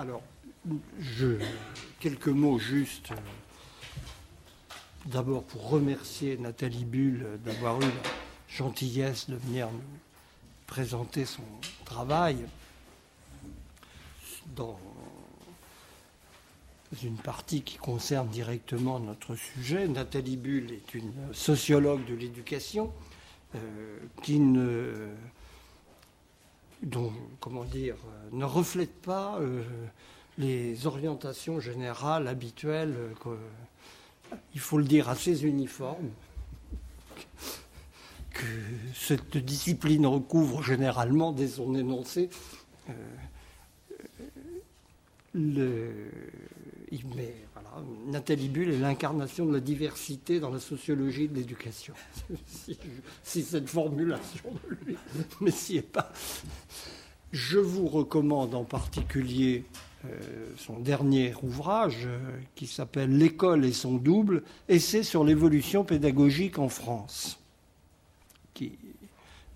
Alors, quelques mots juste. D'abord pour remercier Nathalie Bull d'avoir eu la gentillesse de venir nous présenter son travail dans une partie qui concerne directement notre sujet. Nathalie Bull est une sociologue de l'éducation euh, qui ne, dont, comment dire, ne reflète pas euh, les orientations générales habituelles, il faut le dire, assez uniformes que cette discipline recouvre généralement dès son énoncé. Euh, Nathalie Bull est l'incarnation de la diversité dans la sociologie de l'éducation. si, cette formulation de lui mais si est pas. Je vous recommande en particulier euh, son dernier ouvrage euh, qui s'appelle L'école et son double, essai sur l'évolution pédagogique en France, qui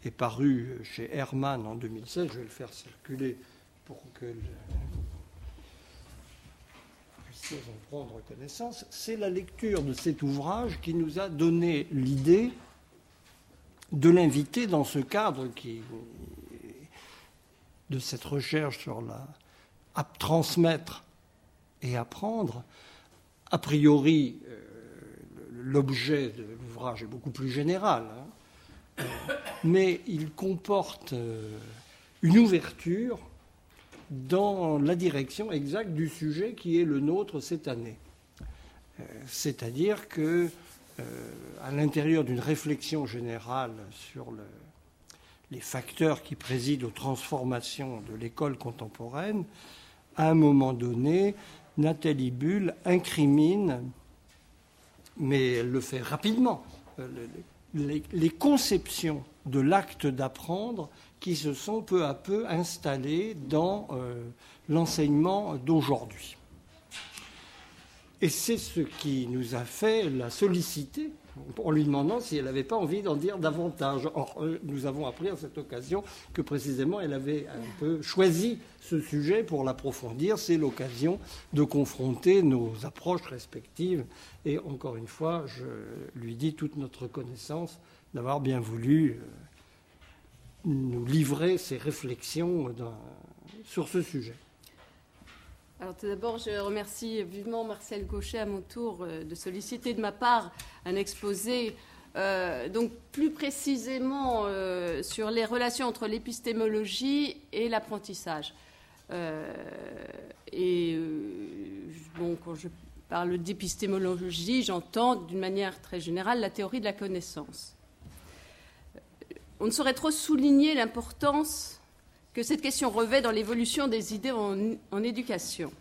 est paru chez Hermann en 2016. Je vais le faire circuler pour que en prendre connaissance. C'est la lecture de cet ouvrage qui nous a donné l'idée de l'inviter dans ce cadre de cette recherche sur la transmettre et apprendre. A priori, euh, l'objet de l'ouvrage est beaucoup plus général, hein. mais il comporte euh, une ouverture dans la direction exacte du sujet qui est le nôtre cette année. Euh, c'est-à-dire que, à l'intérieur d'une réflexion générale sur les facteurs qui président aux transformations de l'école contemporaine, à un moment donné, Nathalie Bull incrimine, mais elle le fait rapidement, euh, les, conceptions de l'acte d'apprendre qui se sont peu à peu installées dans euh, l'enseignement d'aujourd'hui. Et c'est ce qui nous a fait la solliciter en lui demandant si elle n'avait pas envie d'en dire davantage. Or, euh, nous avons appris à cette occasion que précisément elle avait un peu choisi ce sujet pour l'approfondir. C'est l'occasion de confronter nos approches respectives. Et encore une fois, je lui dis toute notre connaissance d'avoir bien voulu euh, nous livrer ses réflexions sur ce sujet. Alors tout d'abord, je remercie vivement Marcel Gauchet à mon tour euh, de solliciter de ma part un exposé euh, donc plus précisément euh, sur les relations entre l'épistémologie et l'apprentissage. et quand je parle d'épistémologie, j'entends d'une manière très générale la théorie de la connaissance. On ne saurait trop souligner l'importance que cette question revêt dans l'évolution des idées en, éducation.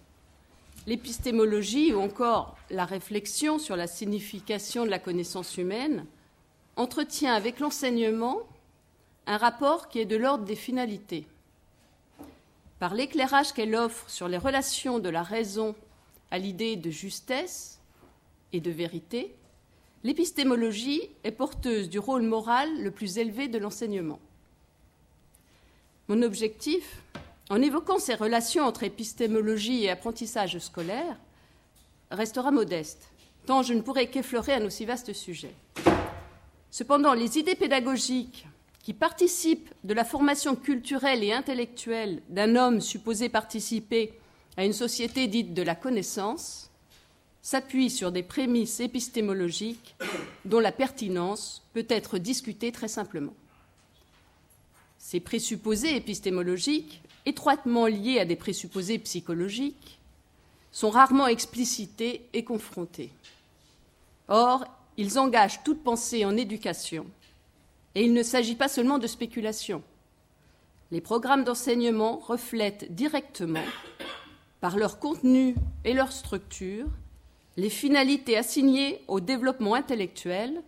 L'épistémologie ou encore la réflexion sur la signification de la connaissance humaine entretient avec l'enseignement un rapport qui est de l'ordre des finalités. Par l'éclairage qu'elle offre sur les relations de la raison à l'idée de justesse et de vérité, l'épistémologie est porteuse du rôle moral le plus élevé de l'enseignement. Mon objectif, en évoquant ces relations entre épistémologie et apprentissage scolaire, restera modeste, tant je ne pourrai qu'effleurer un aussi vaste sujet. Cependant, les idées pédagogiques qui participent de la formation culturelle et intellectuelle d'un homme supposé participer à une société dite de la connaissance s'appuient sur des prémices épistémologiques dont la pertinence peut être discutée très simplement. Ces présupposés épistémologiques, étroitement liés à des présupposés psychologiques, sont rarement explicités et confrontés. Or, ils engagent toute pensée en éducation, et il ne s'agit pas seulement de spéculation. Les programmes d'enseignement reflètent directement, par leur contenu et leur structure, les finalités assignées au développement intellectuel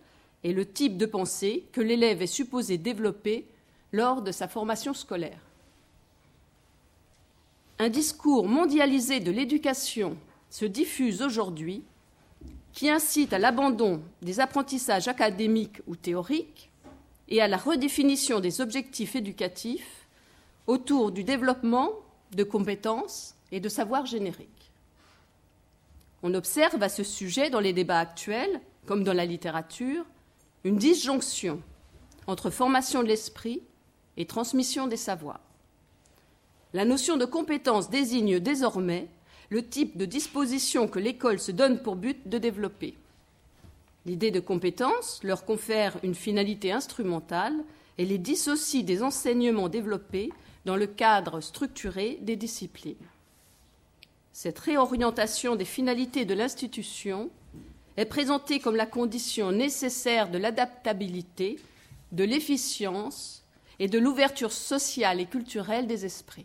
et le type de pensée que l'élève est supposé développer lors de sa formation scolaire. Un discours mondialisé de l'éducation se diffuse aujourd'hui qui incite à l'abandon des apprentissages académiques ou théoriques et à la redéfinition des objectifs éducatifs autour du développement de compétences et de savoir générique. On observe à ce sujet dans les débats actuels, comme dans la littérature, une disjonction entre formation de l'esprit et transmission des savoirs. La notion de compétence désigne désormais le type de disposition que l'école se donne pour but de développer. L'idée de compétence leur confère une finalité instrumentale et les dissocie des enseignements développés dans le cadre structuré des disciplines. Cette réorientation des finalités de l'institution est présentée comme la condition nécessaire de l'adaptabilité, de l'efficience et de l'ouverture sociale et culturelle des esprits.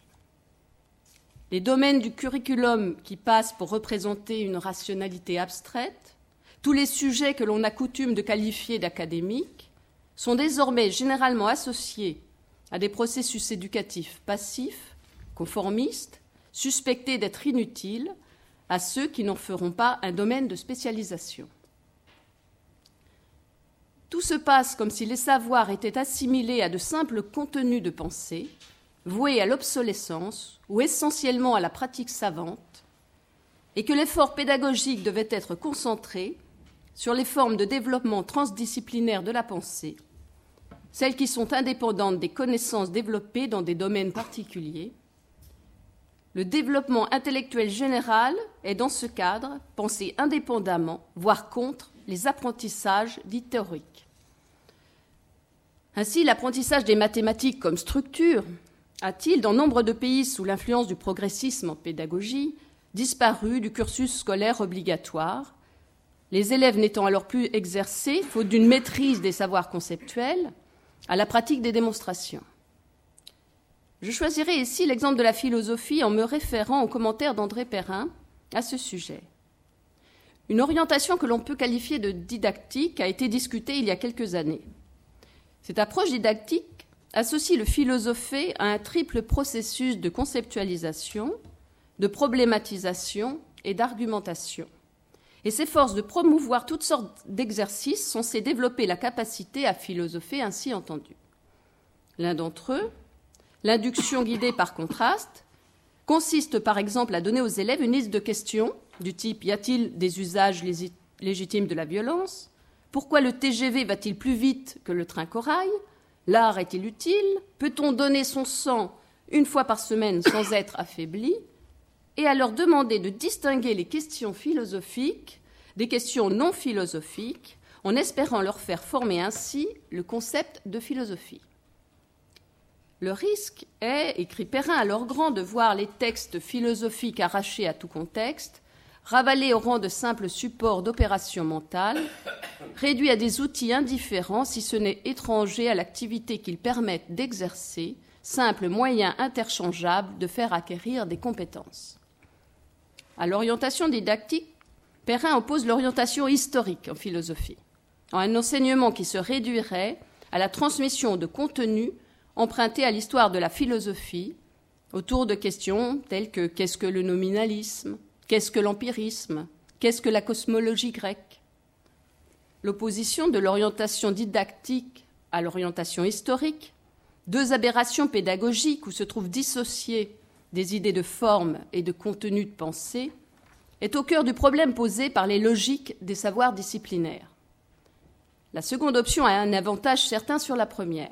Les domaines du curriculum qui passent pour représenter une rationalité abstraite, tous les sujets que l'on a coutume de qualifier d'académiques, sont désormais généralement associés à des processus éducatifs passifs, conformistes, suspectés d'être inutiles à ceux qui n'en feront pas un domaine de spécialisation. Tout se passe comme si les savoirs étaient assimilés à de simples contenus de pensée, voués à l'obsolescence ou essentiellement à la pratique savante, et que l'effort pédagogique devait être concentré sur les formes de développement transdisciplinaire de la pensée, celles qui sont indépendantes des connaissances développées dans des domaines particuliers. Le développement intellectuel général est dans ce cadre pensé indépendamment, voire contre, les apprentissages dits théoriques. Ainsi, l'apprentissage des mathématiques comme structure a-t-il, dans nombre de pays sous l'influence du progressisme en pédagogie, disparu du cursus scolaire obligatoire, les élèves n'étant alors plus exercés, faute d'une maîtrise des savoirs conceptuels, à la pratique des démonstrations. Je choisirai ici l'exemple de la philosophie en me référant aux commentaires d'André Perrin à ce sujet. Une orientation que l'on peut qualifier de didactique a été discutée il y a quelques années. Cette approche didactique associe le philosophé à un triple processus de conceptualisation, de problématisation et d'argumentation, et s'efforce de promouvoir toutes sortes d'exercices censés développer la capacité à philosopher ainsi entendu. L'un d'entre eux, l'induction guidée par contraste, consiste par exemple à donner aux élèves une liste de questions du type y a-t-il des usages légitimes de la violence? Pourquoi le TGV va-t-il plus vite que le train corail? L'art est-il utile? Peut-on donner son sang une fois par semaine sans être affaibli? Et à leur demander de distinguer les questions philosophiques des questions non philosophiques, en espérant leur faire former ainsi le concept de philosophie. Le risque est, écrit Perrin alors grand, de voir les textes philosophiques arrachés à tout contexte ravalés au rang de simples supports d'opération mentale, réduits à des outils indifférents si ce n'est étrangers à l'activité qu'ils permettent d'exercer, simples moyens interchangeables de faire acquérir des compétences. À l'orientation didactique, Perrin oppose l'orientation historique en philosophie, en un enseignement qui se réduirait à la transmission de contenus empruntés à l'histoire de la philosophie autour de questions telles que qu'est-ce que le nominalisme, Qu'est-ce que l'empirisme Qu'est-ce que la cosmologie grecque L'opposition de l'orientation didactique à l'orientation historique, deux aberrations pédagogiques où se trouvent dissociées des idées de forme et de contenu de pensée, est au cœur du problème posé par les logiques des savoirs disciplinaires. La seconde option a un avantage certain sur la première.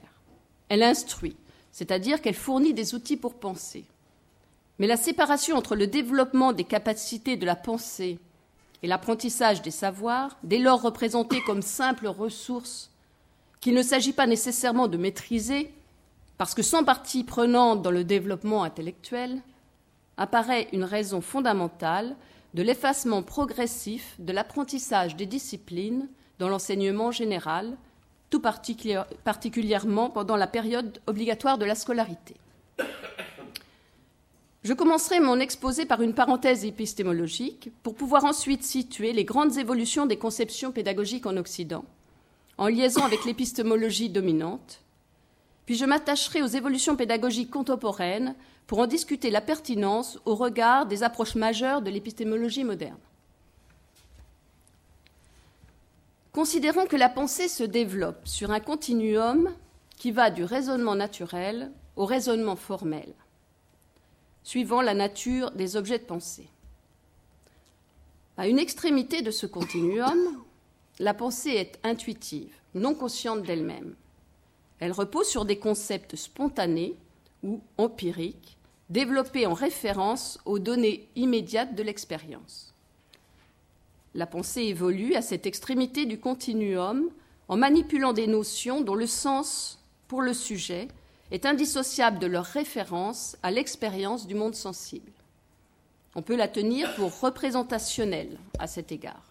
Elle instruit, c'est-à-dire qu'elle fournit des outils pour penser. Mais la séparation entre le développement des capacités de la pensée et l'apprentissage des savoirs, dès lors représentés comme simples ressources qu'il ne s'agit pas nécessairement de maîtriser, parce que sans partie prenante dans le développement intellectuel, apparaît une raison fondamentale de l'effacement progressif de l'apprentissage des disciplines dans l'enseignement général, tout particulièrement pendant la période obligatoire de la scolarité. Je commencerai mon exposé par une parenthèse épistémologique pour pouvoir ensuite situer les grandes évolutions des conceptions pédagogiques en Occident, en liaison avec l'épistémologie dominante. Puis je m'attacherai aux évolutions pédagogiques contemporaines pour en discuter la pertinence au regard des approches majeures de l'épistémologie moderne. Considérons que la pensée se développe sur un continuum qui va du raisonnement naturel au raisonnement formel. suivant la nature des objets de pensée. À une extrémité de ce continuum, la pensée est intuitive, non consciente d'elle-même. Elle repose sur des concepts spontanés ou empiriques, développés en référence aux données immédiates de l'expérience. La pensée évolue à cette extrémité du continuum en manipulant des notions dont le sens pour le sujet est indissociable de leur référence à l'expérience du monde sensible. On peut la tenir pour représentationnelle à cet égard.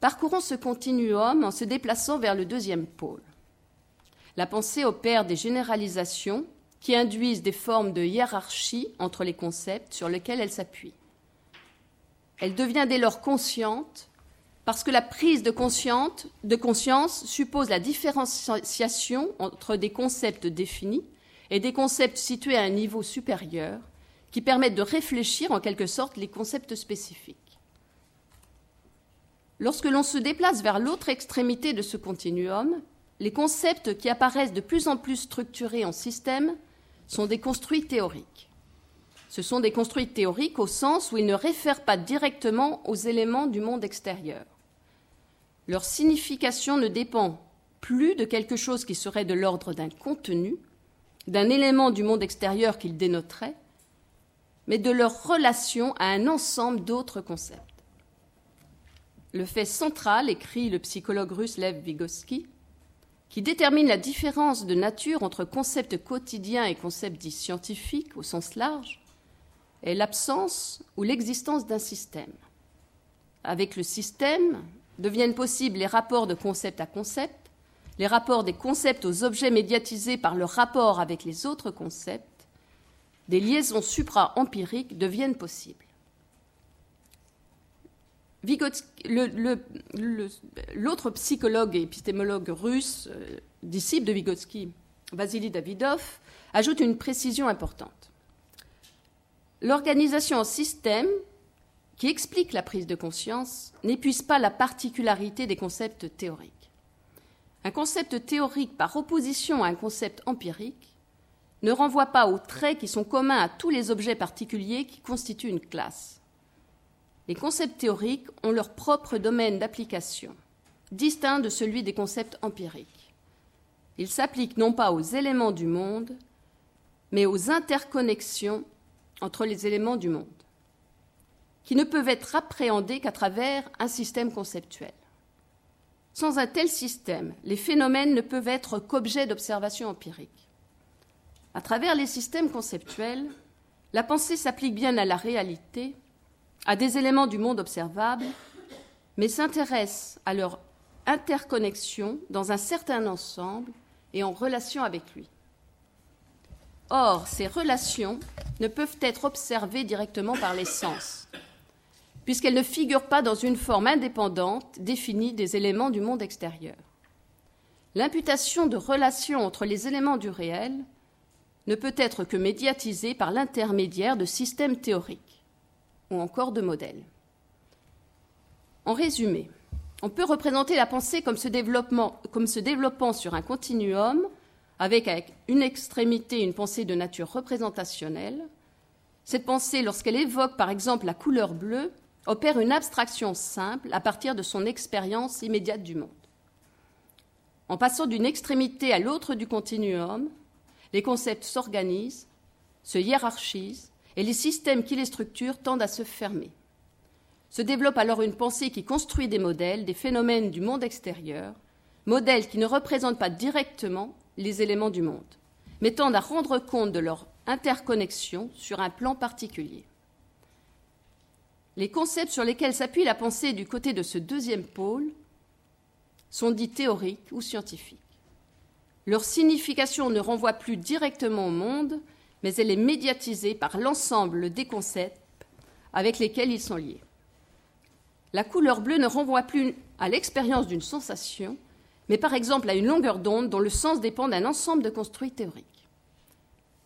Parcourons ce continuum en se déplaçant vers le deuxième pôle. La pensée opère des généralisations qui induisent des formes de hiérarchie entre les concepts sur lesquels elle s'appuie. Elle devient dès lors consciente parce que la prise de, conscience suppose la différenciation entre des concepts définis et des concepts situés à un niveau supérieur qui permettent de réfléchir en quelque sorte les concepts spécifiques. Lorsque l'on se déplace vers l'autre extrémité de ce continuum, les concepts qui apparaissent de plus en plus structurés en système sont des construits théoriques. Ce sont des construits théoriques au sens où ils ne réfèrent pas directement aux éléments du monde extérieur. Leur signification ne dépend plus de quelque chose qui serait de l'ordre d'un contenu, d'un élément du monde extérieur qu'ils dénoteraient, mais de leur relation à un ensemble d'autres concepts. Le fait central, écrit le psychologue russe Lev Vygotsky, qui détermine la différence de nature entre concepts quotidiens et concepts dits scientifiques au sens large, est l'absence ou l'existence d'un système. Avec le système, deviennent possibles les rapports de concept à concept, les rapports des concepts aux objets médiatisés par leur rapport avec les autres concepts, des liaisons supra-empiriques deviennent possibles. L'autre psychologue et épistémologue russe, euh, disciple de Vygotsky, Vasily Davidov, ajoute une précision importante. L'organisation en système qui explique la prise de conscience n'épuise pas la particularité des concepts théoriques. Un concept théorique par opposition à un concept empirique ne renvoie pas aux traits qui sont communs à tous les objets particuliers qui constituent une classe. Les concepts théoriques ont leur propre domaine d'application, distinct de celui des concepts empiriques. Ils s'appliquent non pas aux éléments du monde, mais aux interconnexions entre les éléments du monde qui ne peuvent être appréhendés qu'à travers un système conceptuel. Sans un tel système, les phénomènes ne peuvent être qu'objets d'observation empirique. À travers les systèmes conceptuels, la pensée s'applique bien à la réalité, à des éléments du monde observable, mais s'intéresse à leur interconnexion dans un certain ensemble et en relation avec lui. Or, ces relations ne peuvent être observées directement par les sens, puisqu'elle ne figure pas dans une forme indépendante définie des éléments du monde extérieur. L'imputation de relations entre les éléments du réel ne peut être que médiatisée par l'intermédiaire de systèmes théoriques ou encore de modèles. En résumé, on peut représenter la pensée comme se développant sur un continuum avec, une extrémité une pensée de nature représentationnelle. Cette pensée, lorsqu'elle évoque par exemple la couleur bleue, opère une abstraction simple à partir de son expérience immédiate du monde. En passant d'une extrémité à l'autre du continuum, les concepts s'organisent, se hiérarchisent, et les systèmes qui les structurent tendent à se fermer. Se développe alors une pensée qui construit des modèles, des phénomènes du monde extérieur, modèles qui ne représentent pas directement les éléments du monde, mais tendent à rendre compte de leur interconnexion sur un plan particulier. Les concepts sur lesquels s'appuie la pensée du côté de ce deuxième pôle sont dits théoriques ou scientifiques. Leur signification ne renvoie plus directement au monde, mais elle est médiatisée par l'ensemble des concepts avec lesquels ils sont liés. La couleur bleue ne renvoie plus à l'expérience d'une sensation, mais par exemple à une longueur d'onde dont le sens dépend d'un ensemble de construits théoriques.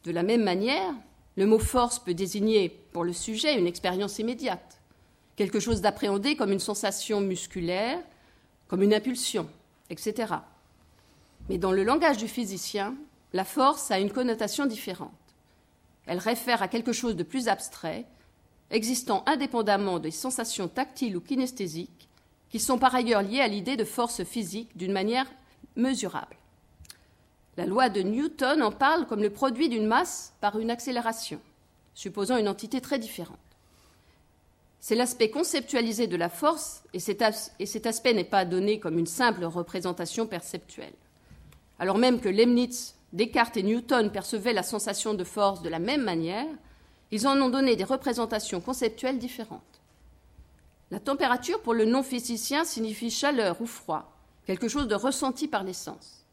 De la même manière, le mot force peut désigner pour le sujet une expérience immédiate quelque chose d'appréhendé comme une sensation musculaire, comme une impulsion, etc. Mais dans le langage du physicien, la force a une connotation différente. Elle réfère à quelque chose de plus abstrait, existant indépendamment des sensations tactiles ou kinesthésiques, qui sont par ailleurs liées à l'idée de force physique d'une manière mesurable. La loi de Newton en parle comme le produit d'une masse par une accélération, supposant une entité très différente. C'est l'aspect conceptualisé de la force, et cet, et cet aspect n'est pas donné comme une simple représentation perceptuelle. Alors même que Leibniz, Descartes et Newton percevaient la sensation de force de la même manière, ils en ont donné des représentations conceptuelles différentes. La température, pour le non-physicien, signifie chaleur ou froid, quelque chose de ressenti par les sens.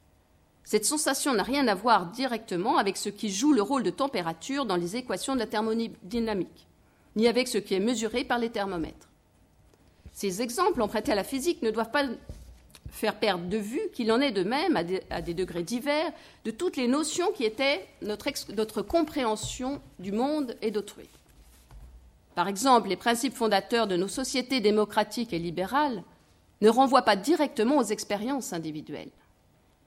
Cette sensation n'a rien à voir directement avec ce qui joue le rôle de température dans les équations de la thermodynamique ni avec ce qui est mesuré par les thermomètres. Ces exemples empruntés à la physique ne doivent pas faire perdre de vue qu'il en est de même, à des, degrés divers, de toutes les notions qui étaient notre, notre compréhension du monde et d'autrui. Par exemple, les principes fondateurs de nos sociétés démocratiques et libérales ne renvoient pas directement aux expériences individuelles.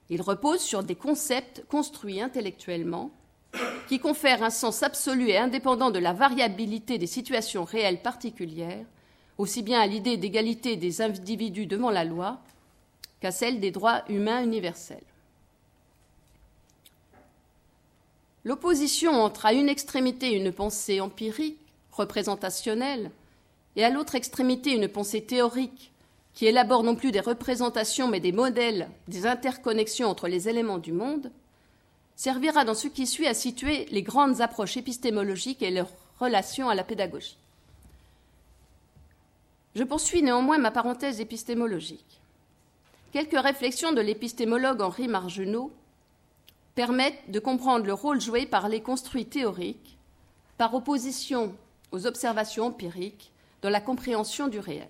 Ils reposent sur des concepts construits intellectuellement qui confère un sens absolu et indépendant de la variabilité des situations réelles particulières, aussi bien à l'idée d'égalité des individus devant la loi qu'à celle des droits humains universels. L'opposition entre à une extrémité une pensée empirique, représentationnelle, et à l'autre extrémité une pensée théorique, qui élabore non plus des représentations mais des modèles, des interconnexions entre les éléments du monde, servira dans ce qui suit à situer les grandes approches épistémologiques et leurs relations à la pédagogie. Je poursuis néanmoins ma parenthèse épistémologique. Quelques réflexions de l'épistémologue Henri Margenot permettent de comprendre le rôle joué par les construits théoriques, par opposition aux observations empiriques, dans la compréhension du réel.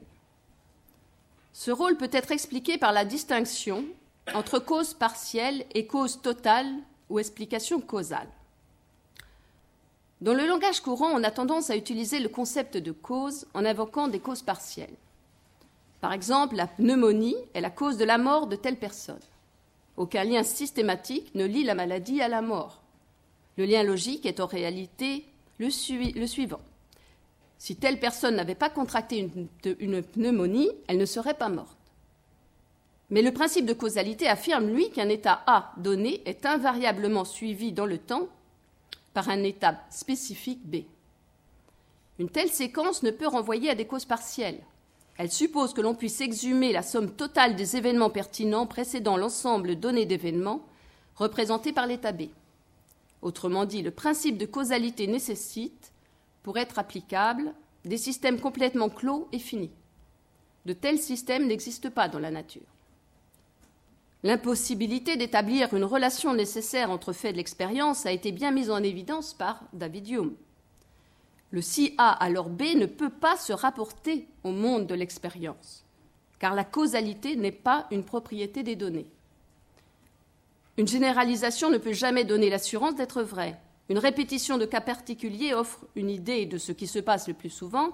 Ce rôle peut être expliqué par la distinction entre cause partielle et cause totale ou explication causale. Dans le langage courant, on a tendance à utiliser le concept de cause en invoquant des causes partielles. Par exemple, la pneumonie est la cause de la mort de telle personne. Aucun lien systématique ne lie la maladie à la mort. Le lien logique est en réalité le, suivant. Si telle personne n'avait pas contracté une pneumonie, elle ne serait pas morte. Mais le principe de causalité affirme, lui, qu'un état A donné est invariablement suivi dans le temps par un état spécifique B. Une telle séquence ne peut renvoyer à des causes partielles. Elle suppose que l'on puisse exhumer la somme totale des événements pertinents précédant l'ensemble donné d'événements représentés par l'état B. Autrement dit, le principe de causalité nécessite, pour être applicable, des systèmes complètement clos et finis. De tels systèmes n'existent pas dans la nature. L'impossibilité d'établir une relation nécessaire entre faits de l'expérience a été bien mise en évidence par David Hume. Le si A alors B ne peut pas se rapporter au monde de l'expérience, car la causalité n'est pas une propriété des données. Une généralisation ne peut jamais donner l'assurance d'être vraie. Une répétition de cas particuliers offre une idée de ce qui se passe le plus souvent,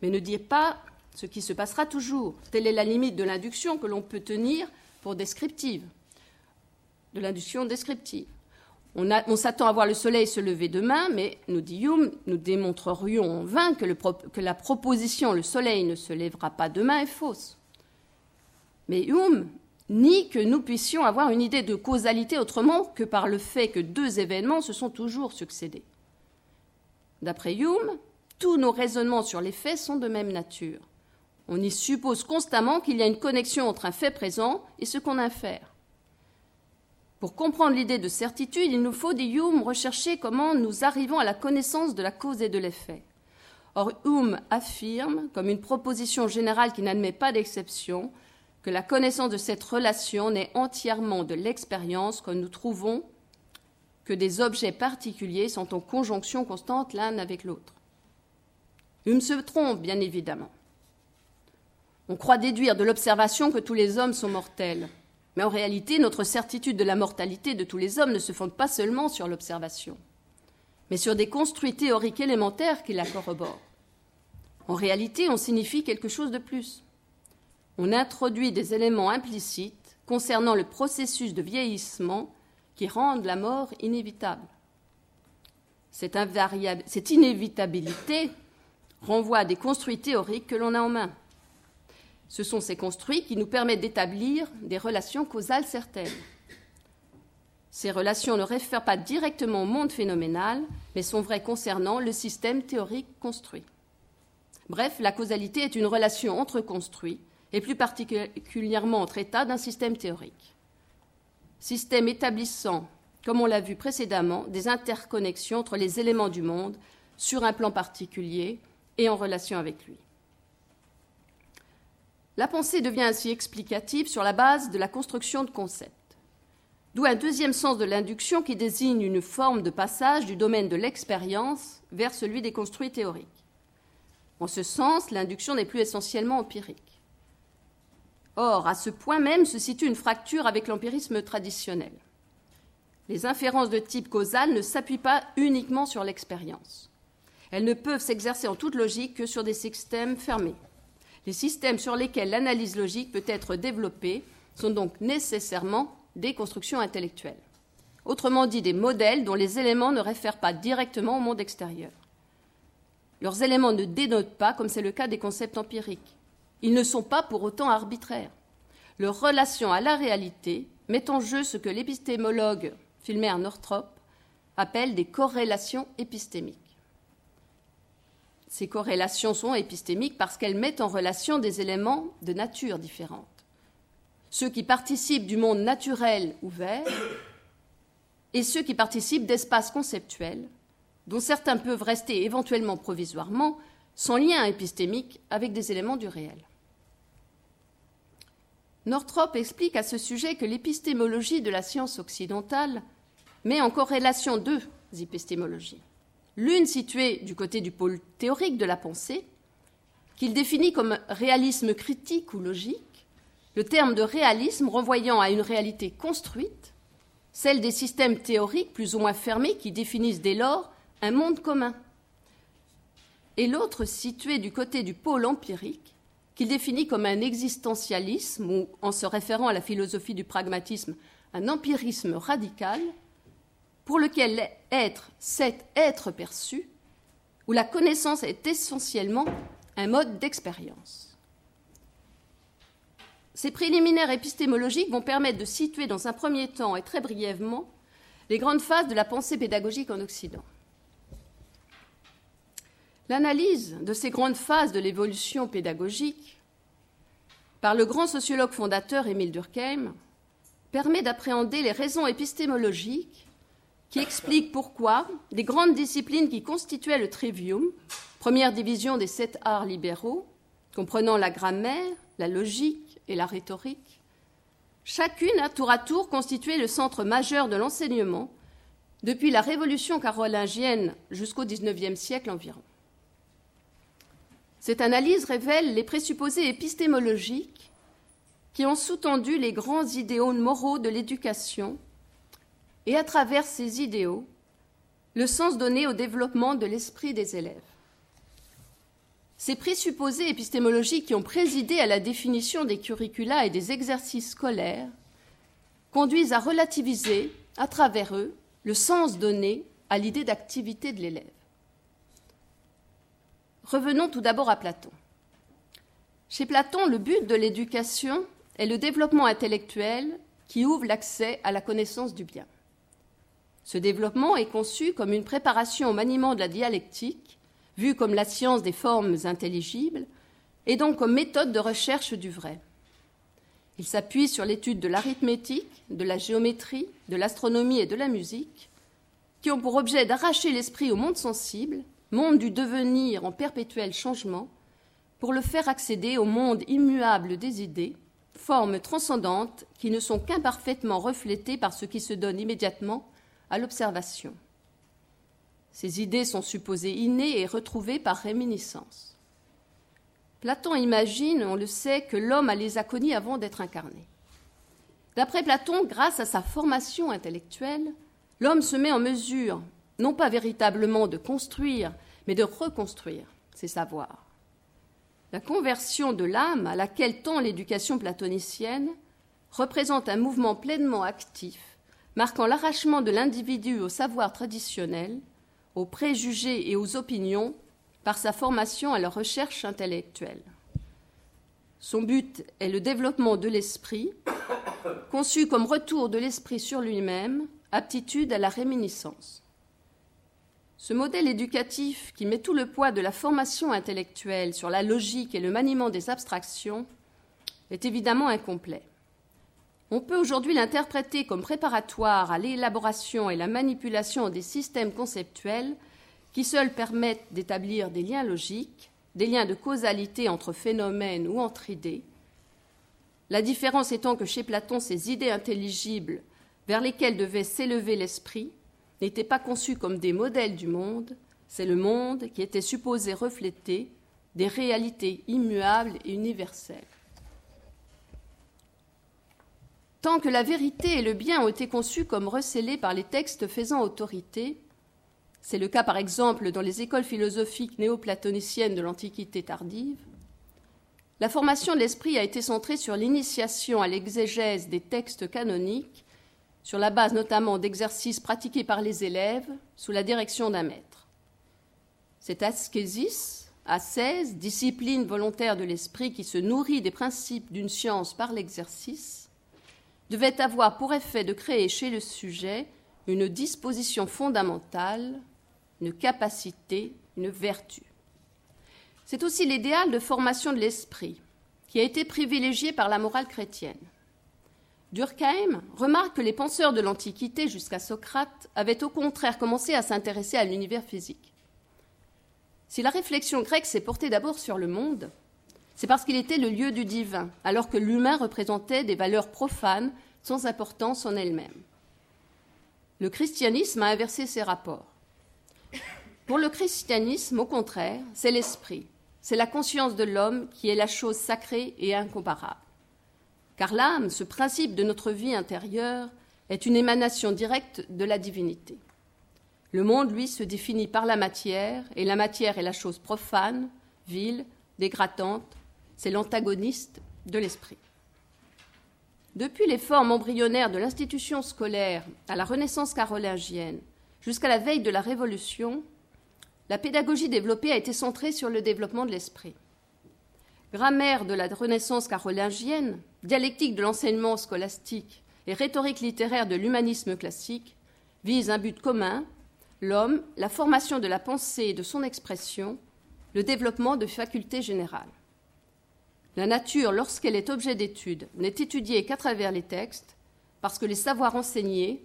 mais ne dit pas ce qui se passera toujours. Telle est la limite de l'induction que l'on peut tenir pour descriptive, de l'induction descriptive. On, s'attend à voir le soleil se lever demain, mais, nous dit Hume, nous démontrerions en vain que, la proposition le soleil ne se lèvera pas demain est fausse. Mais Hume nie que nous puissions avoir une idée de causalité autrement que par le fait que deux événements se sont toujours succédés. D'après Hume, tous nos raisonnements sur les faits sont de même nature. On y suppose constamment qu'il y a une connexion entre un fait présent et ce qu'on infère. Pour comprendre l'idée de certitude, il nous faut, dit Hume, rechercher comment nous arrivons à la connaissance de la cause et de l'effet. Or, Hume affirme, comme une proposition générale qui n'admet pas d'exception, que la connaissance de cette relation n'est entièrement de l'expérience que nous trouvons que des objets particuliers sont en conjonction constante l'un avec l'autre. Hume se trompe, bien évidemment. On croit déduire de l'observation que tous les hommes sont mortels. Mais en réalité, notre certitude de la mortalité de tous les hommes ne se fonde pas seulement sur l'observation, mais sur des construits théoriques élémentaires qui la corroborent. En réalité, on signifie quelque chose de plus. On introduit des éléments implicites concernant le processus de vieillissement qui rendent la mort inévitable. Cette, inévitabilité renvoie à des construits théoriques que l'on a en main. Ce sont ces construits qui nous permettent d'établir des relations causales certaines. Ces relations ne réfèrent pas directement au monde phénoménal, mais sont vraies concernant le système théorique construit. Bref, la causalité est une relation entre construits, et plus particulièrement entre états d'un système théorique. Système établissant, comme on l'a vu précédemment, des interconnexions entre les éléments du monde sur un plan particulier et en relation avec lui. La pensée devient ainsi explicative sur la base de la construction de concepts. D'où un deuxième sens de l'induction qui désigne une forme de passage du domaine de l'expérience vers celui des construits théoriques. En ce sens, l'induction n'est plus essentiellement empirique. Or, à ce point même se situe une fracture avec l'empirisme traditionnel. Les inférences de type causal ne s'appuient pas uniquement sur l'expérience. Elles ne peuvent s'exercer en toute logique que sur des systèmes fermés. Les systèmes sur lesquels l'analyse logique peut être développée sont donc nécessairement des constructions intellectuelles. Autrement dit, des modèles dont les éléments ne réfèrent pas directement au monde extérieur. Leurs éléments ne dénotent pas, comme c'est le cas des concepts empiriques. Ils ne sont pas pour autant arbitraires. Leur relation à la réalité met en jeu ce que l'épistémologue Filmer Northrop appelle des corrélations épistémiques. Ces corrélations sont épistémiques parce qu'elles mettent en relation des éléments de nature différente. Ceux qui participent du monde naturel ouvert et ceux qui participent d'espaces conceptuels, dont certains peuvent rester éventuellement provisoirement sans lien épistémique avec des éléments du réel. Northrop explique à ce sujet que l'épistémologie de la science occidentale met en corrélation deux épistémologies l'une située du côté du pôle théorique de la pensée, qu'il définit comme réalisme critique ou logique, le terme de réalisme renvoyant à une réalité construite, celle des systèmes théoriques plus ou moins fermés qui définissent dès lors un monde commun, et l'autre située du côté du pôle empirique, qu'il définit comme un existentialisme ou, en se référant à la philosophie du pragmatisme, un empirisme radical, pour lequel être, c'est être perçu, où la connaissance est essentiellement un mode d'expérience. Ces préliminaires épistémologiques vont permettre de situer dans un premier temps et très brièvement les grandes phases de la pensée pédagogique en Occident. L'analyse de ces grandes phases de l'évolution pédagogique par le grand sociologue fondateur Émile Durkheim permet d'appréhender les raisons épistémologiques qui explique pourquoi des grandes disciplines qui constituaient le trivium, première division des sept arts libéraux, comprenant la grammaire, la logique et la rhétorique, chacune a tour à tour constitué le centre majeur de l'enseignement depuis la révolution carolingienne jusqu'au XIXe siècle environ. Cette analyse révèle les présupposés épistémologiques qui ont sous-tendu les grands idéaux moraux de l'éducation et à travers ces idéaux, le sens donné au développement de l'esprit des élèves. Ces présupposés épistémologiques qui ont présidé à la définition des curricula et des exercices scolaires conduisent à relativiser, à travers eux, le sens donné à l'idée d'activité de l'élève. Revenons tout d'abord à Platon. Chez Platon, le but de l'éducation est le développement intellectuel qui ouvre l'accès à la connaissance du bien. Ce développement est conçu comme une préparation au maniement de la dialectique, vue comme la science des formes intelligibles, et donc comme méthode de recherche du vrai. Il s'appuie sur l'étude de l'arithmétique, de la géométrie, de l'astronomie et de la musique, qui ont pour objet d'arracher l'esprit au monde sensible, monde du devenir en perpétuel changement, pour le faire accéder au monde immuable des idées, formes transcendantes qui ne sont qu'imparfaitement reflétées par ce qui se donne immédiatement à l'observation. Ces idées sont supposées innées et retrouvées par réminiscence. Platon imagine, on le sait, que l'homme a les aconies avant d'être incarné. D'après Platon, grâce à sa formation intellectuelle, l'homme se met en mesure, non pas véritablement de construire, mais de reconstruire ses savoirs. La conversion de l'âme, à laquelle tend l'éducation platonicienne, représente un mouvement pleinement actif marquant l'arrachement de l'individu au savoir traditionnel, aux préjugés et aux opinions par sa formation à la recherche intellectuelle. Son but est le développement de l'esprit, conçu comme retour de l'esprit sur lui-même, aptitude à la réminiscence. Ce modèle éducatif qui met tout le poids de la formation intellectuelle sur la logique et le maniement des abstractions est évidemment incomplet. On peut aujourd'hui l'interpréter comme préparatoire à l'élaboration et la manipulation des systèmes conceptuels qui seuls permettent d'établir des liens logiques, des liens de causalité entre phénomènes ou entre idées. La différence étant que chez Platon, ces idées intelligibles vers lesquelles devait s'élever l'esprit n'étaient pas conçus comme des modèles du monde, c'est le monde qui était supposé refléter des réalités immuables et universelles. Tant que la vérité et le bien ont été conçus comme recélés par les textes faisant autorité, c'est le cas par exemple dans les écoles philosophiques néoplatoniciennes de l'Antiquité tardive, la formation de l'esprit a été centrée sur l'initiation à l'exégèse des textes canoniques sur la base notamment d'exercices pratiqués par les élèves sous la direction d'un maître. Cette ascésis, ascèse, discipline volontaire de l'esprit qui se nourrit des principes d'une science par l'exercice, devait avoir pour effet de créer chez le sujet une disposition fondamentale, une capacité, une vertu. C'est aussi l'idéal de formation de l'esprit qui a été privilégié par la morale chrétienne. Durkheim remarque que les penseurs de l'Antiquité jusqu'à Socrate avaient au contraire commencé à s'intéresser à l'univers physique. Si la réflexion grecque s'est portée d'abord sur le monde, c'est parce qu'il était le lieu du divin, alors que l'humain représentait des valeurs profanes sans importance en elles-mêmes. Le christianisme a inversé ces rapports. Pour le christianisme, au contraire, c'est l'esprit, c'est la conscience de l'homme qui est la chose sacrée et incomparable. Car l'âme, ce principe de notre vie intérieure, est une émanation directe de la divinité. Le monde, lui, se définit par la matière, et la matière est la chose profane, vile, dégradante, c'est l'antagoniste de l'esprit. Depuis les formes embryonnaires de l'institution scolaire à la Renaissance carolingienne jusqu'à la veille de la Révolution, la pédagogie développée a été centrée sur le développement de l'esprit. Grammaire de la Renaissance carolingienne, dialectique de l'enseignement scolastique et rhétorique littéraire de l'humanisme classique vise un but commun, l'homme, la formation de la pensée et de son expression, le développement de facultés générales. La nature, lorsqu'elle est objet d'étude, n'est étudiée qu'à travers les textes, parce que les savoirs enseignés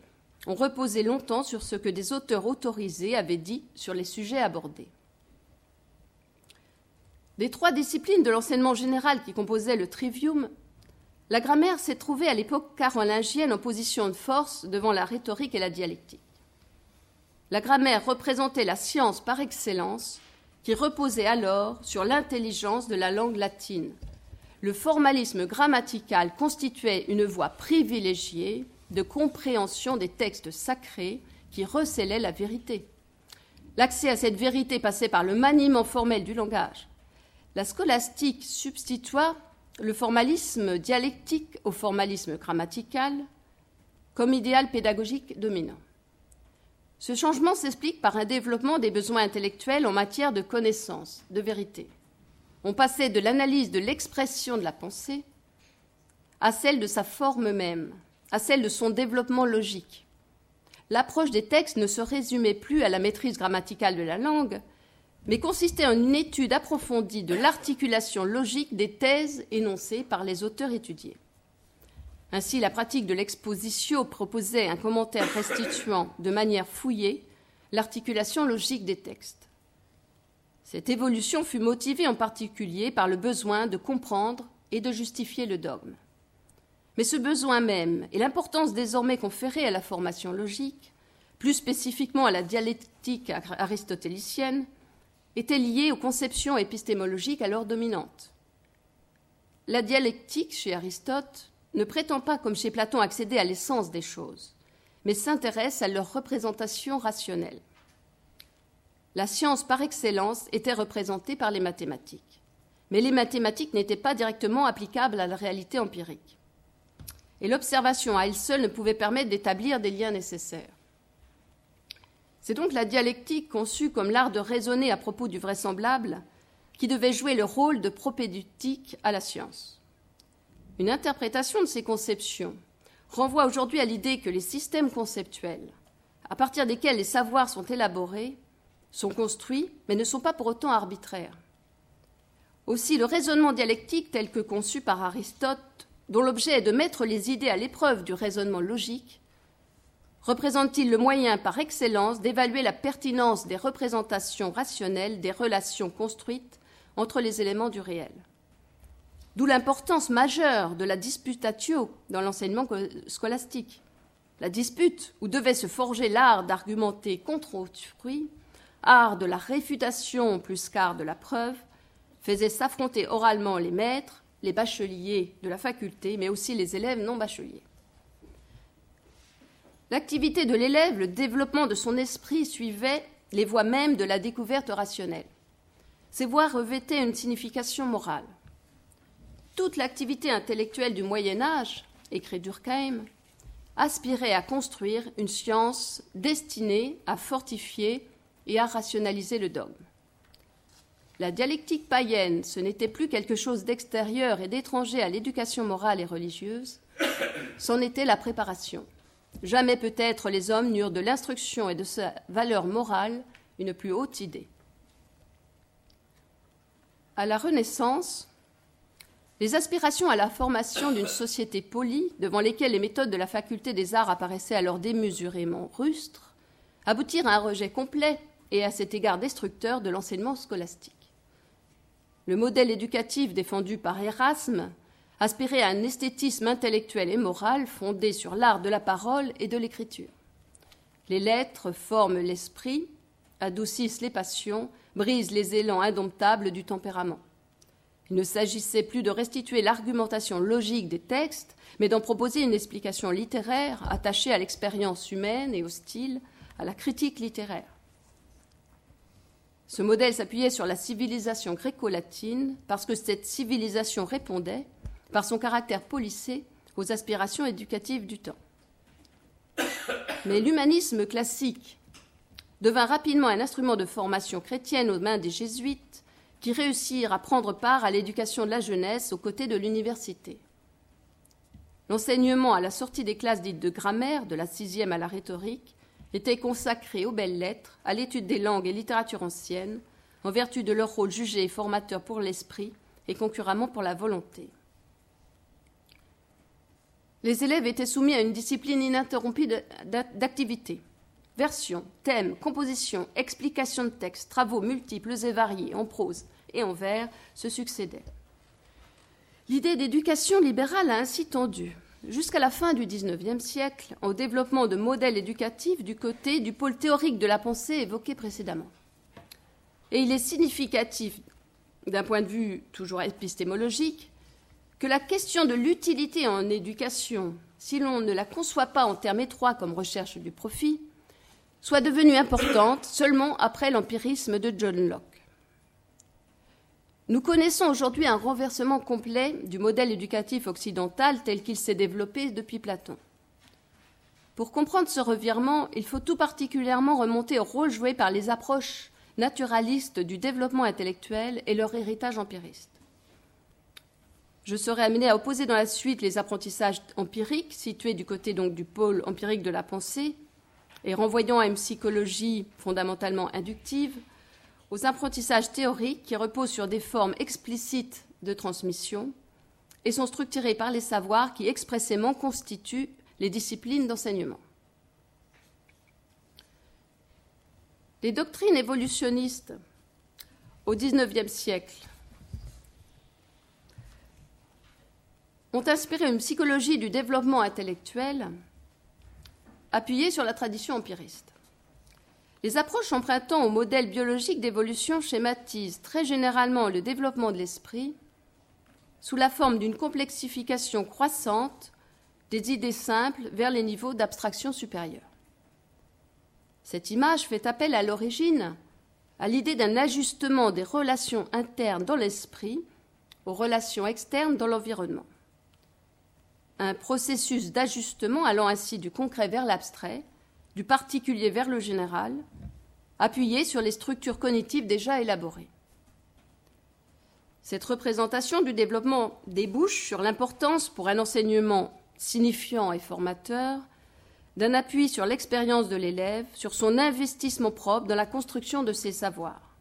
ont reposé longtemps sur ce que des auteurs autorisés avaient dit sur les sujets abordés. Des trois disciplines de l'enseignement général qui composaient le trivium, la grammaire s'est trouvée à l'époque carolingienne en position de force devant la rhétorique et la dialectique. La grammaire représentait la science par excellence qui reposait alors sur l'intelligence de la langue latine. Le formalisme grammatical constituait une voie privilégiée de compréhension des textes sacrés qui recélaient la vérité. L'accès à cette vérité passait par le maniement formel du langage. La scolastique substitua le formalisme dialectique au formalisme grammatical comme idéal pédagogique dominant. Ce changement s'explique par un développement des besoins intellectuels en matière de connaissance, de vérité. On passait de l'analyse de l'expression de la pensée à celle de sa forme même, à celle de son développement logique. L'approche des textes ne se résumait plus à la maîtrise grammaticale de la langue, mais consistait en une étude approfondie de l'articulation logique des thèses énoncées par les auteurs étudiés. Ainsi, la pratique de l'exposition proposait un commentaire restituant de manière fouillée l'articulation logique des textes. Cette évolution fut motivée en particulier par le besoin de comprendre et de justifier le dogme. Mais ce besoin même et l'importance désormais conférée à la formation logique, plus spécifiquement à la dialectique aristotélicienne, étaient liés aux conceptions épistémologiques alors dominantes. La dialectique, chez Aristote, ne prétend pas, comme chez Platon, accéder à l'essence des choses, mais s'intéresse à leur représentation rationnelle. La science par excellence était représentée par les mathématiques, mais les mathématiques n'étaient pas directement applicables à la réalité empirique. Et l'observation à elle seule ne pouvait permettre d'établir des liens nécessaires. C'est donc la dialectique conçue comme l'art de raisonner à propos du vraisemblable qui devait jouer le rôle de propédeutique à la science. Une interprétation de ces conceptions renvoie aujourd'hui à l'idée que les systèmes conceptuels, à partir desquels les savoirs sont élaborés, sont construits, mais ne sont pas pour autant arbitraires. Aussi, le raisonnement dialectique tel que conçu par Aristote, dont l'objet est de mettre les idées à l'épreuve du raisonnement logique, représente-t-il le moyen par excellence d'évaluer la pertinence des représentations rationnelles des relations construites entre les éléments du réel? D'où l'importance majeure de la disputatio dans l'enseignement scolastique. La dispute, où devait se forger l'art d'argumenter contre autrui, art de la réfutation plus qu'art de la preuve, faisait s'affronter oralement les maîtres, les bacheliers de la faculté, mais aussi les élèves non bacheliers. L'activité de l'élève, le développement de son esprit suivait les voies mêmes de la découverte rationnelle. Ces voies revêtaient une signification morale. Toute l'activité intellectuelle du Moyen Âge, écrit Durkheim, aspirait à construire une science destinée à fortifier et à rationaliser le dogme. La dialectique païenne, ce n'était plus quelque chose d'extérieur et d'étranger à l'éducation morale et religieuse, c'en était la préparation. Jamais peut-être les hommes n'eurent de l'instruction et de sa valeur morale une plus haute idée. À la Renaissance, les aspirations à la formation d'une société polie, devant lesquelles les méthodes de la faculté des arts apparaissaient alors démesurément rustres, aboutirent à un rejet complet et à cet égard destructeur de l'enseignement scolastique. Le modèle éducatif défendu par Erasme aspirait à un esthétisme intellectuel et moral fondé sur l'art de la parole et de l'écriture. Les lettres forment l'esprit, adoucissent les passions, brisent les élans indomptables du tempérament. Il ne s'agissait plus de restituer l'argumentation logique des textes, mais d'en proposer une explication littéraire attachée à l'expérience humaine et au style, à la critique littéraire. Ce modèle s'appuyait sur la civilisation gréco-latine parce que cette civilisation répondait, par son caractère policé, aux aspirations éducatives du temps. Mais l'humanisme classique devint rapidement un instrument de formation chrétienne aux mains des jésuites qui réussirent à prendre part à l'éducation de la jeunesse aux côtés de l'université. L'enseignement à la sortie des classes dites de grammaire, de la sixième à la rhétorique, était consacré aux belles lettres, à l'étude des langues et littératures anciennes, en vertu de leur rôle jugé et formateur pour l'esprit et concurremment pour la volonté. Les élèves étaient soumis à une discipline ininterrompue d'activité. Version, thème, composition, explication de texte, travaux multiples et variés en prose et en vers se succédaient. L'idée d'éducation libérale a ainsi tendu, jusqu'à la fin du XIXe siècle au développement de modèles éducatifs du côté du pôle théorique de la pensée évoqué précédemment. Et il est significatif, d'un point de vue toujours épistémologique, que la question de l'utilité en éducation, si l'on ne la conçoit pas en termes étroits comme recherche du profit, soit devenue importante seulement après l'empirisme de John Locke. Nous connaissons aujourd'hui un renversement complet du modèle éducatif occidental tel qu'il s'est développé depuis Platon. Pour comprendre ce revirement, il faut tout particulièrement remonter au rôle joué par les approches naturalistes du développement intellectuel et leur héritage empiriste. Je serai amené à opposer dans la suite les apprentissages empiriques, situés du côté donc du pôle empirique de la pensée, et renvoyant à une psychologie fondamentalement inductive, aux apprentissages théoriques qui reposent sur des formes explicites de transmission et sont structurés par les savoirs qui expressément constituent les disciplines d'enseignement. Les doctrines évolutionnistes au XIXe siècle ont inspiré une psychologie du développement intellectuel appuyée sur la tradition empiriste. Les approches empruntant au modèle biologique d'évolution schématisent très généralement le développement de l'esprit sous la forme d'une complexification croissante des idées simples vers les niveaux d'abstraction supérieure. Cette image fait appel à l'origine à l'idée d'un ajustement des relations internes dans l'esprit aux relations externes dans l'environnement. Un processus d'ajustement allant ainsi du concret vers l'abstrait, du particulier vers le général, appuyé sur les structures cognitives déjà élaborées. Cette représentation du développement débouche sur l'importance pour un enseignement signifiant et formateur d'un appui sur l'expérience de l'élève, sur son investissement propre dans la construction de ses savoirs.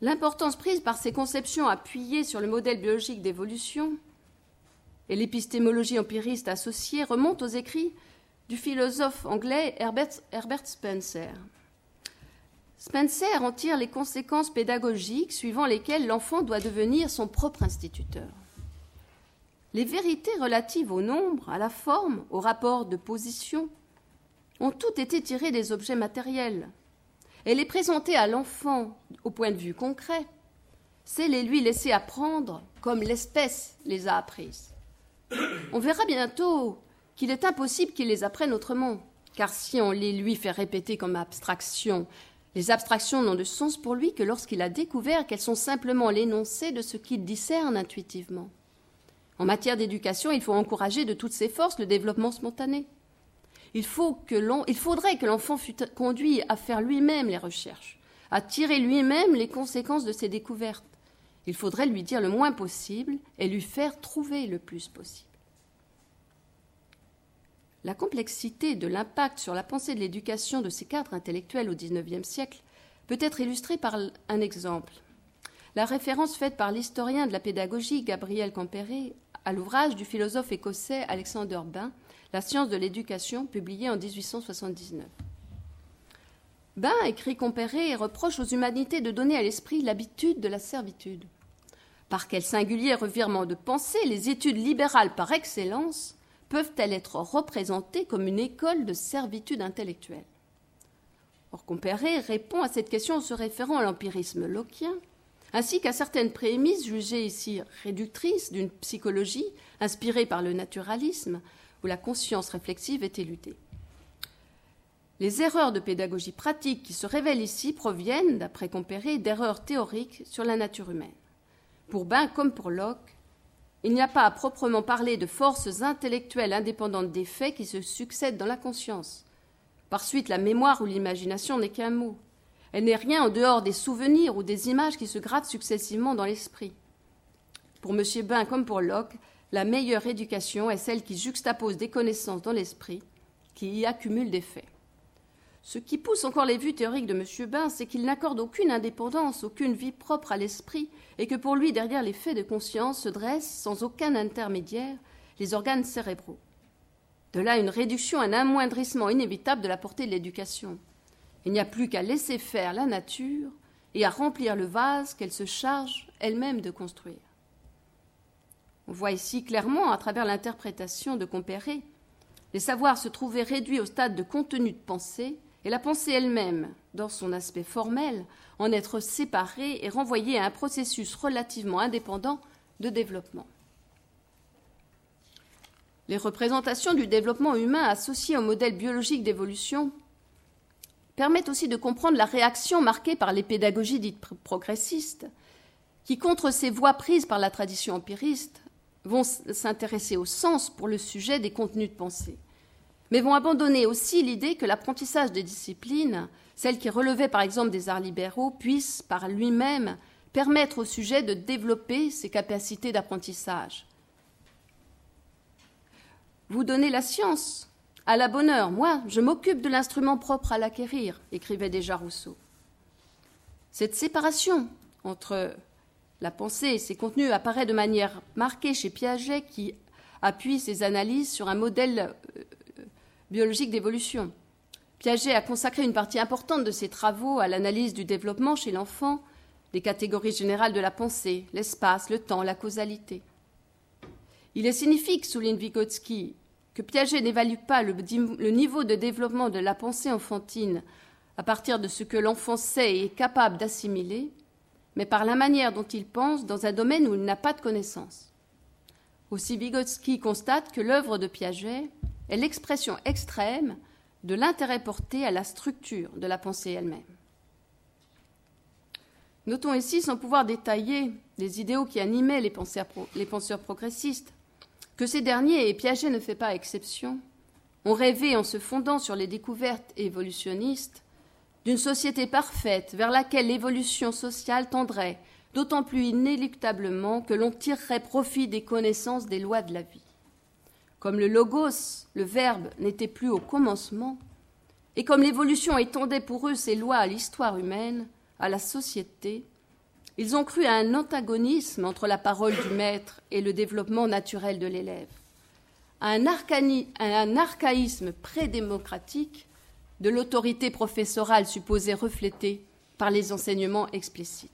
L'importance prise par ces conceptions appuyées sur le modèle biologique d'évolution et l'épistémologie empiriste associée remonte aux écrits du philosophe anglais Herbert, Herbert Spencer. Spencer en tire les conséquences pédagogiques suivant lesquelles l'enfant doit devenir son propre instituteur. Les vérités relatives au nombre, à la forme, au rapport de position, ont toutes été tirées des objets matériels. Et les présenter à l'enfant au point de vue concret, c'est les lui laisser apprendre comme l'espèce les a apprises. On verra bientôt qu'il est impossible qu'il les apprenne autrement, car si on les lui fait répéter comme abstraction, les abstractions n'ont de sens pour lui que lorsqu'il a découvert qu'elles sont simplement l'énoncé de ce qu'il discerne intuitivement. En matière d'éducation, il faut encourager de toutes ses forces le développement spontané. Il, il faudrait que l'enfant fût conduit à faire lui-même les recherches, à tirer lui-même les conséquences de ses découvertes. Il faudrait lui dire le moins possible et lui faire trouver le plus possible. La complexité de l'impact sur la pensée de l'éducation de ces cadres intellectuels au XIXe siècle peut être illustrée par un exemple. La référence faite par l'historien de la pédagogie Gabriel Campéré à l'ouvrage du philosophe écossais Alexander Bain, La science de l'éducation, publié en 1879. Bain, écrit Compéré, reproche aux humanités de donner à l'esprit l'habitude de la servitude. Par quel singulier revirement de pensée les études libérales par excellence peuvent-elles être représentées comme une école de servitude intellectuelle? Or, Compéré répond à cette question en se référant à l'empirisme locquien ainsi qu'à certaines prémices jugées ici réductrices d'une psychologie inspirée par le naturalisme, où la conscience réflexive est éludée. Les erreurs de pédagogie pratique qui se révèlent ici proviennent, d'après Compéré, d'erreurs théoriques sur la nature humaine. Pour Bain comme pour Locke, il n'y a pas à proprement parler de forces intellectuelles indépendantes des faits qui se succèdent dans la conscience. Par suite, la mémoire ou l'imagination n'est qu'un mot. Elle n'est rien en dehors des souvenirs ou des images qui se grattent successivement dans l'esprit. Pour M. Bain comme pour Locke, la meilleure éducation est celle qui juxtapose des connaissances dans l'esprit, qui y accumule des faits. Ce qui pousse encore les vues théoriques de M. Bain, c'est qu'il n'accorde aucune indépendance, aucune vie propre à l'esprit, et que pour lui, derrière les faits de conscience, se dressent, sans aucun intermédiaire, les organes cérébraux. De là une réduction, un amoindrissement inévitable de la portée de l'éducation. Il n'y a plus qu'à laisser faire la nature et à remplir le vase qu'elle se charge elle-même de construire. On voit ici clairement, à travers l'interprétation de Compéré, les savoirs se trouver réduits au stade de contenu de pensée et la pensée elle-même, dans son aspect formel, en être séparée et renvoyée à un processus relativement indépendant de développement. Les représentations du développement humain associées au modèle biologique d'évolution permettent aussi de comprendre la réaction marquée par les pédagogies dites progressistes, qui, contre ces voies prises par la tradition empiriste, vont s'intéresser au sens pour le sujet des contenus de pensée, mais vont abandonner aussi l'idée que l'apprentissage des disciplines, celles qui relevaient par exemple des arts libéraux, puisse par lui-même permettre au sujet de développer ses capacités d'apprentissage. Vous donnez la science, à la bonne heure, moi, je m'occupe de l'instrument propre à l'acquérir, écrivait déjà Rousseau. Cette séparation entre la pensée et ses contenus apparaît de manière marquée chez Piaget, qui appuie ses analyses sur un modèle euh, biologique d'évolution. Piaget a consacré une partie importante de ses travaux à l'analyse du développement chez l'enfant, des catégories générales de la pensée, l'espace, le temps, la causalité. Il est signifique, souligne Vygotsky, que Piaget n'évalue pas le, niveau de développement de la pensée enfantine à partir de ce que l'enfant sait et est capable d'assimiler, mais par la manière dont il pense dans un domaine où il n'a pas de connaissance. Aussi Vygotsky constate que l'œuvre de Piaget est l'expression extrême de l'intérêt porté à la structure de la pensée elle-même. Notons ici, sans pouvoir détailler les idéaux qui animaient les penseurs progressistes, que ces derniers, et Piaget ne fait pas exception, ont rêvé, en se fondant sur les découvertes évolutionnistes, d'une société parfaite vers laquelle l'évolution sociale tendrait, d'autant plus inéluctablement que l'on tirerait profit des connaissances des lois de la vie. Comme le logos, le verbe, n'était plus au commencement, et comme l'évolution étendait pour eux ses lois à l'histoire humaine, à la société, ils ont cru à un antagonisme entre la parole du maître et le développement naturel de l'élève, à un, archaïsme prédémocratique de l'autorité professorale supposée reflétée par les enseignements explicites.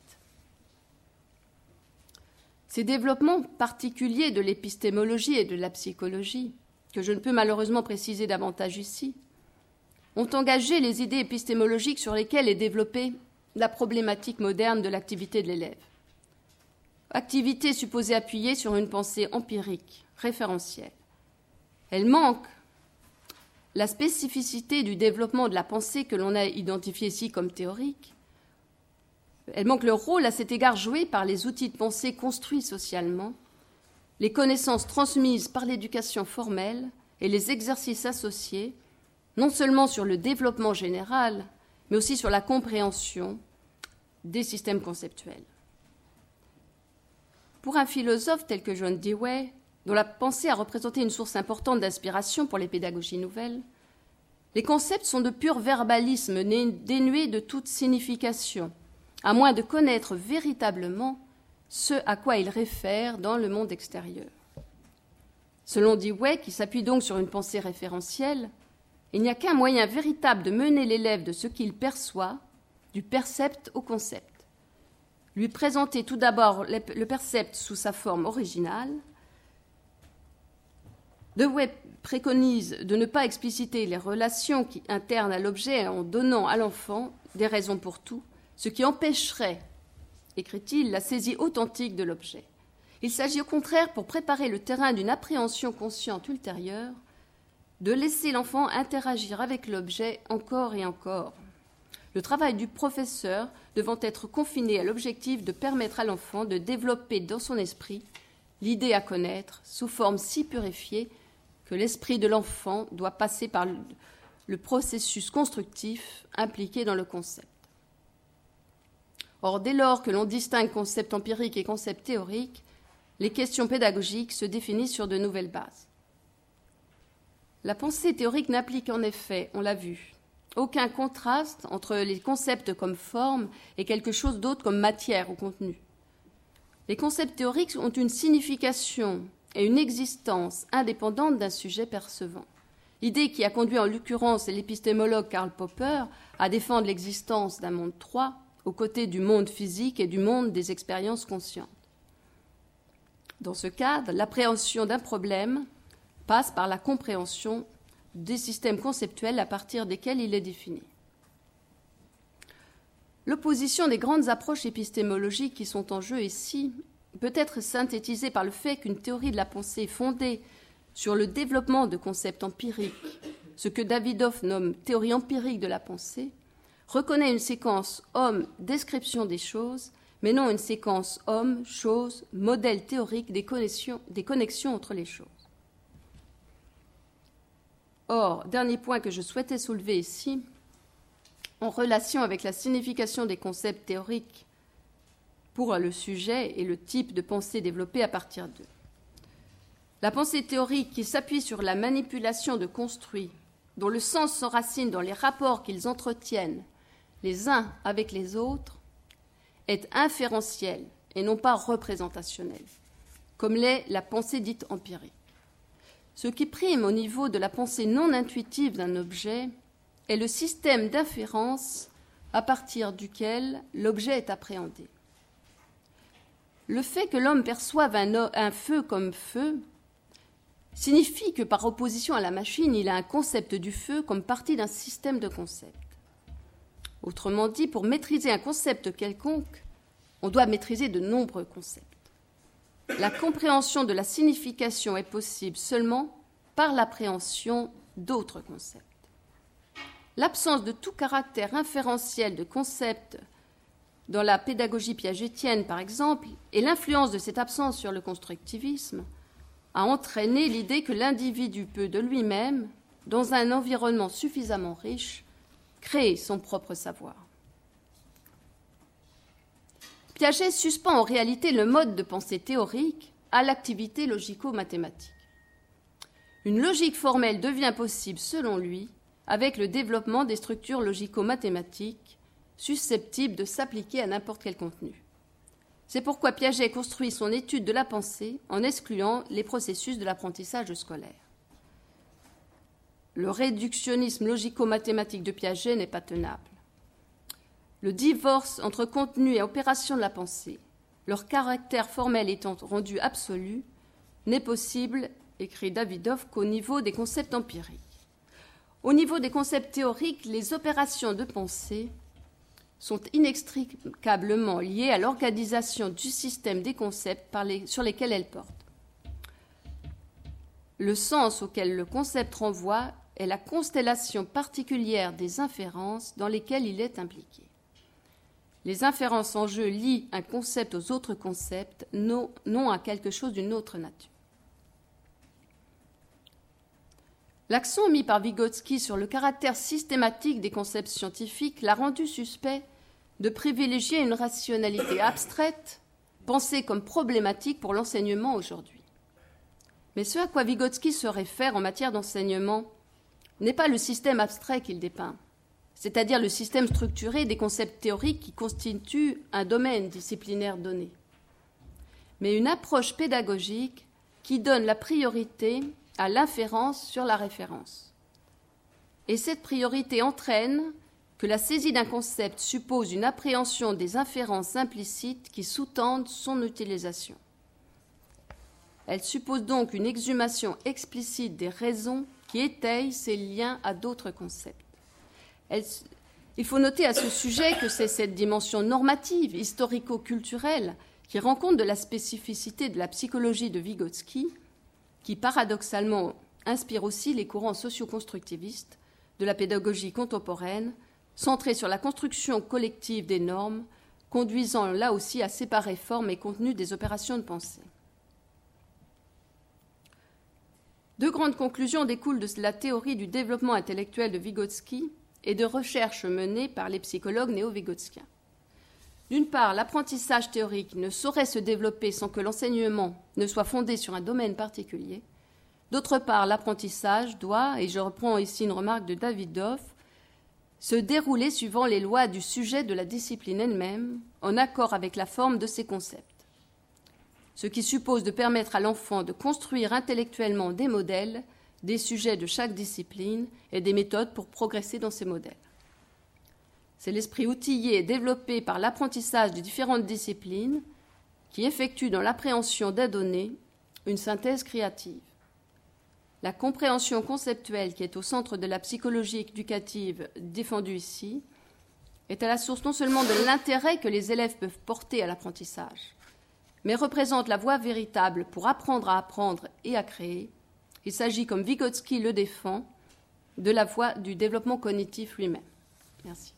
Ces développements particuliers de l'épistémologie et de la psychologie, que je ne peux malheureusement préciser davantage ici, ont engagé les idées épistémologiques sur lesquelles est développée la problématique moderne de l'activité de l'élève. Activité supposée appuyer sur une pensée empirique, référentielle. Elle manque la spécificité du développement de la pensée que l'on a identifiée ici comme théorique. Elle manque le rôle à cet égard joué par les outils de pensée construits socialement, les connaissances transmises par l'éducation formelle et les exercices associés, non seulement sur le développement général, mais aussi sur la compréhension des systèmes conceptuels. Pour un philosophe tel que John Dewey, dont la pensée a représenté une source importante d'inspiration pour les pédagogies nouvelles, les concepts sont de pur verbalisme dénués de toute signification, à moins de connaître véritablement ce à quoi ils réfèrent dans le monde extérieur. Selon Dewey, qui s'appuie donc sur une pensée référentielle, il n'y a qu'un moyen véritable de mener l'élève de ce qu'il perçoit, du percept au concept. Lui présenter tout d'abord le percept sous sa forme originale. Dewey préconise de ne pas expliciter les relations internes à l'objet en donnant à l'enfant des raisons pour tout, ce qui empêcherait, écrit-il, la saisie authentique de l'objet. Il s'agit au contraire, pour préparer le terrain d'une appréhension consciente ultérieure, de laisser l'enfant interagir avec l'objet encore et encore. Le travail du professeur devant être confiné à l'objectif de permettre à l'enfant de développer dans son esprit l'idée à connaître sous forme si purifiée que l'esprit de l'enfant doit passer par le processus constructif impliqué dans le concept. Or, dès lors que l'on distingue concept empirique et concept théorique, les questions pédagogiques se définissent sur de nouvelles bases. La pensée théorique n'applique en effet, on l'a vu, aucun contraste entre les concepts comme forme et quelque chose d'autre comme matière ou contenu. Les concepts théoriques ont une signification et une existence indépendante d'un sujet percevant. Idée qui a conduit en l'occurrence l'épistémologue Karl Popper à défendre l'existence d'un monde 3 aux côtés du monde physique et du monde des expériences conscientes. Dans ce cadre, l'appréhension d'un problème passe par la compréhension des systèmes conceptuels à partir desquels il est défini. L'opposition des grandes approches épistémologiques qui sont en jeu ici peut être synthétisée par le fait qu'une théorie de la pensée fondée sur le développement de concepts empiriques, ce que Davidoff nomme théorie empirique de la pensée, reconnaît une séquence homme-description des choses, mais non une séquence homme-chose, modèle théorique des connexions, des connexions entre les choses. Or, dernier point que je souhaitais soulever ici, en relation avec la signification des concepts théoriques pour le sujet et le type de pensée développée à partir d'eux. La pensée théorique qui s'appuie sur la manipulation de construits, dont le sens s'enracine dans les rapports qu'ils entretiennent les uns avec les autres, est inférentielle et non pas représentationnelle, comme l'est la pensée dite empirique. Ce qui prime au niveau de la pensée non intuitive d'un objet est le système d'inférence à partir duquel l'objet est appréhendé. Le fait que l'homme perçoive un, feu comme feu signifie que par opposition à la machine, il a un concept du feu comme partie d'un système de concepts. Autrement dit, pour maîtriser un concept quelconque, on doit maîtriser de nombreux concepts la compréhension de la signification est possible seulement par l'appréhension d'autres concepts. L'absence de tout caractère inférentiel de concepts dans la pédagogie piagétienne, par exemple, et l'influence de cette absence sur le constructivisme a entraîné l'idée que l'individu peut de lui-même dans un environnement suffisamment riche, créer son propre savoir. Piaget suspend en réalité le mode de pensée théorique à l'activité logico-mathématique. Une logique formelle devient possible, selon lui, avec le développement des structures logico-mathématiques susceptibles de s'appliquer à n'importe quel contenu. C'est pourquoi Piaget construit son étude de la pensée en excluant les processus de l'apprentissage scolaire. Le réductionnisme logico-mathématique de Piaget n'est pas tenable. Le divorce entre contenu et opération de la pensée, leur caractère formel étant rendu absolu, n'est possible, écrit Davidov, qu'au niveau des concepts empiriques. Au niveau des concepts théoriques, les opérations de pensée sont inextricablement liées à l'organisation du système des concepts sur lesquels elles portent. Le sens auquel le concept renvoie est la constellation particulière des inférences dans lesquelles il est impliqué. Les inférences en jeu lient un concept aux autres concepts, non, à quelque chose d'une autre nature. L'accent mis par Vygotsky sur le caractère systématique des concepts scientifiques l'a rendu suspect de privilégier une rationalité abstraite, pensée comme problématique pour l'enseignement aujourd'hui. Mais ce à quoi Vygotsky se réfère en matière d'enseignement n'est pas le système abstrait qu'il dépeint, c'est-à-dire le système structuré des concepts théoriques qui constituent un domaine disciplinaire donné, mais une approche pédagogique qui donne la priorité à l'inférence sur la référence. Et cette priorité entraîne que la saisie d'un concept suppose une appréhension des inférences implicites qui sous-tendent son utilisation. Elle suppose donc une exhumation explicite des raisons qui étayent ces liens à d'autres concepts. il faut noter à ce sujet que c'est cette dimension normative, historico-culturelle, qui rend compte de la spécificité de la psychologie de Vygotsky qui paradoxalement inspire aussi les courants socioconstructivistes de la pédagogie contemporaine, centrés sur la construction collective des normes, conduisant là aussi à séparer forme et contenu des opérations de pensée. Deux grandes conclusions découlent de la théorie du développement intellectuel de Vygotsky et de recherches menées par les psychologues néo-vygotskiens. D'une part, l'apprentissage théorique ne saurait se développer sans que l'enseignement ne soit fondé sur un domaine particulier. D'autre part, l'apprentissage doit, et je reprends ici une remarque de David Doff, se dérouler suivant les lois du sujet de la discipline elle-même, en accord avec la forme de ses concepts. Ce qui suppose de permettre à l'enfant de construire intellectuellement des modèles, des sujets de chaque discipline et des méthodes pour progresser dans ces modèles. C'est l'esprit outillé et développé par l'apprentissage de différentes disciplines qui effectue dans l'appréhension des données une synthèse créative. La compréhension conceptuelle qui est au centre de la psychologie éducative défendue ici est à la source non seulement de l'intérêt que les élèves peuvent porter à l'apprentissage, mais représente la voie véritable pour apprendre à apprendre et à créer. Il s'agit, comme Vygotsky le défend, de la voie du développement cognitif lui-même. Merci.